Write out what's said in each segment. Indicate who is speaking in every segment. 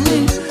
Speaker 1: me.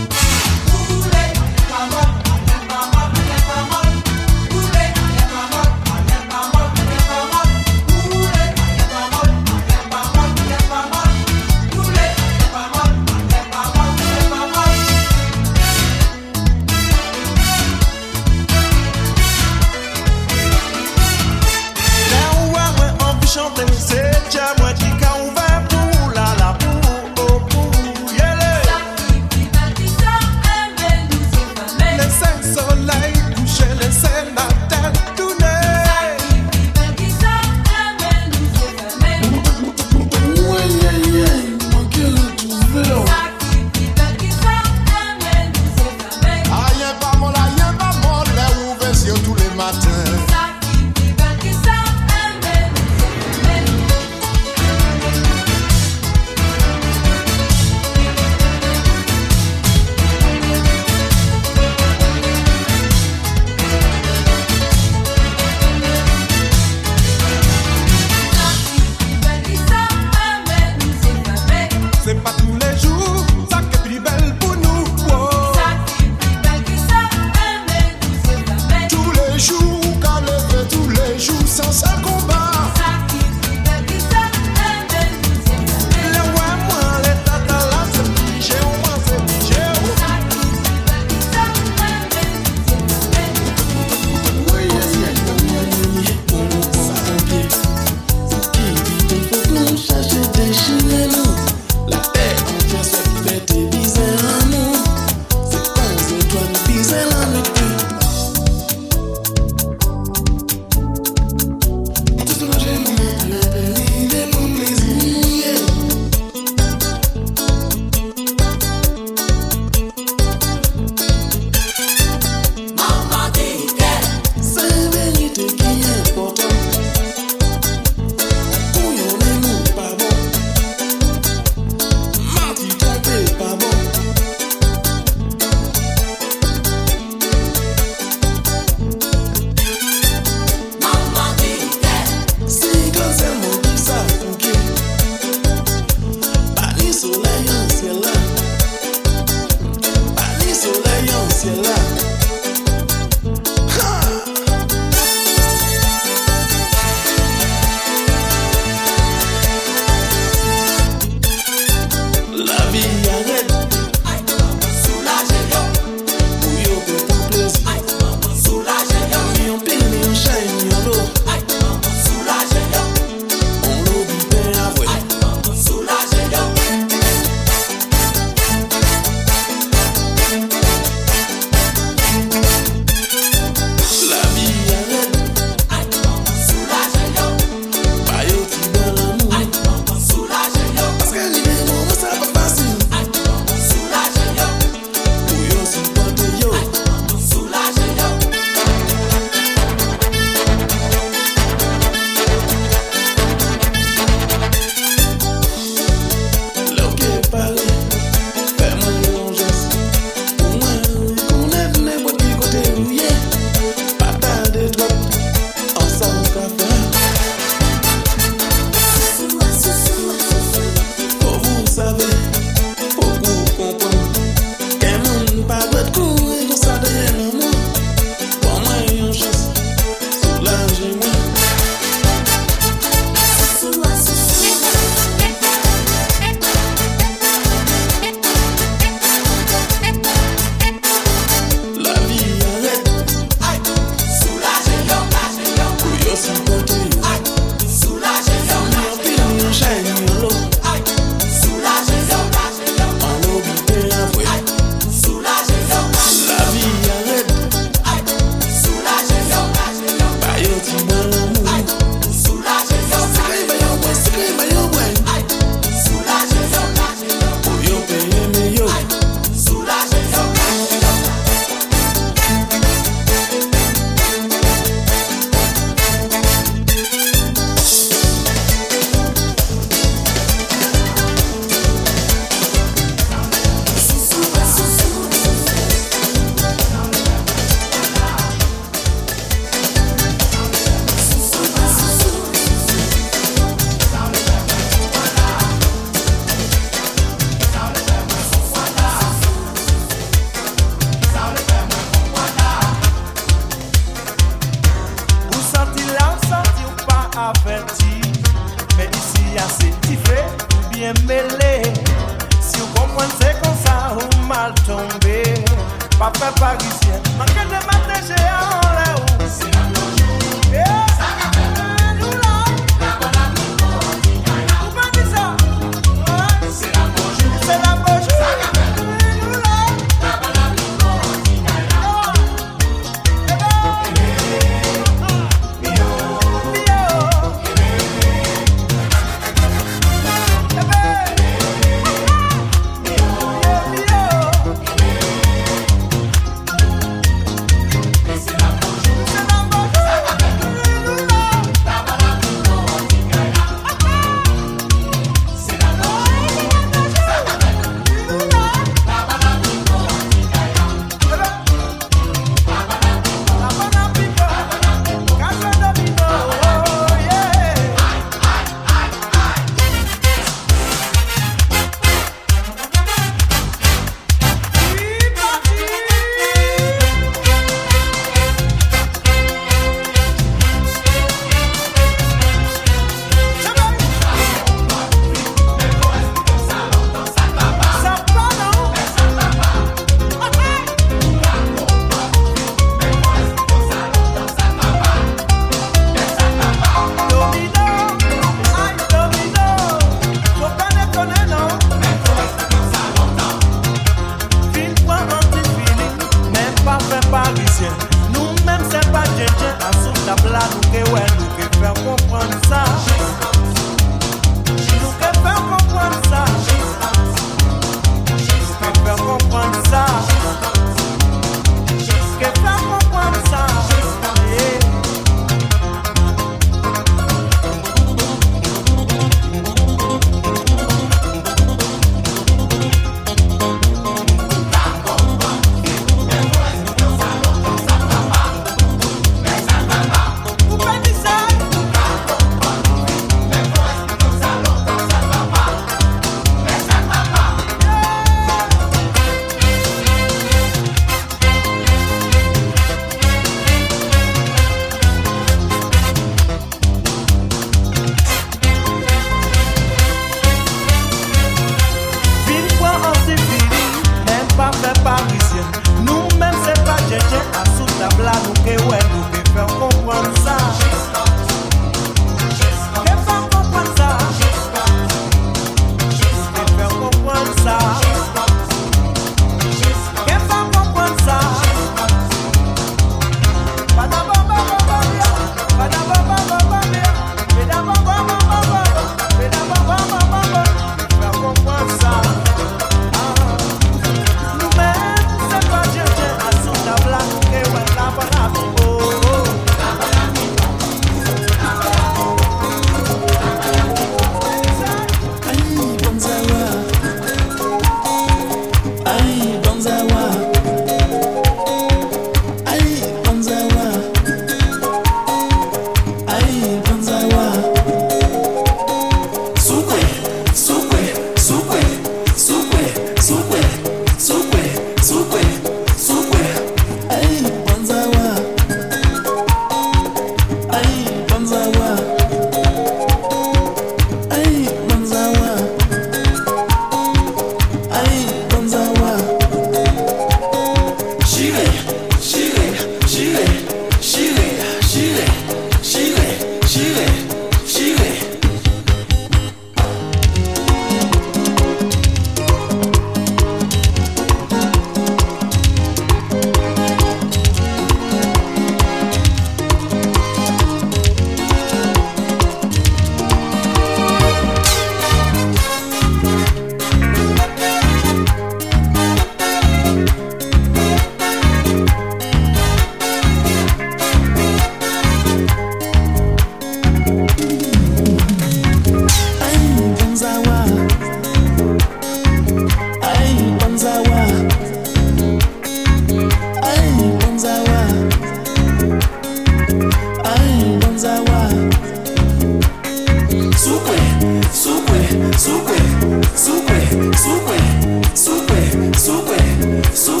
Speaker 1: So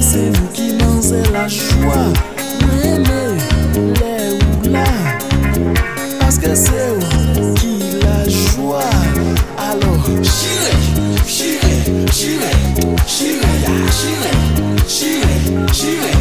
Speaker 1: c'est vous qui lancez la joie. Les parce que c'est vous qui la joie. Alors, j'irai, j'irai, j'irai, j'irai, j'irai, j'irai, j'irai.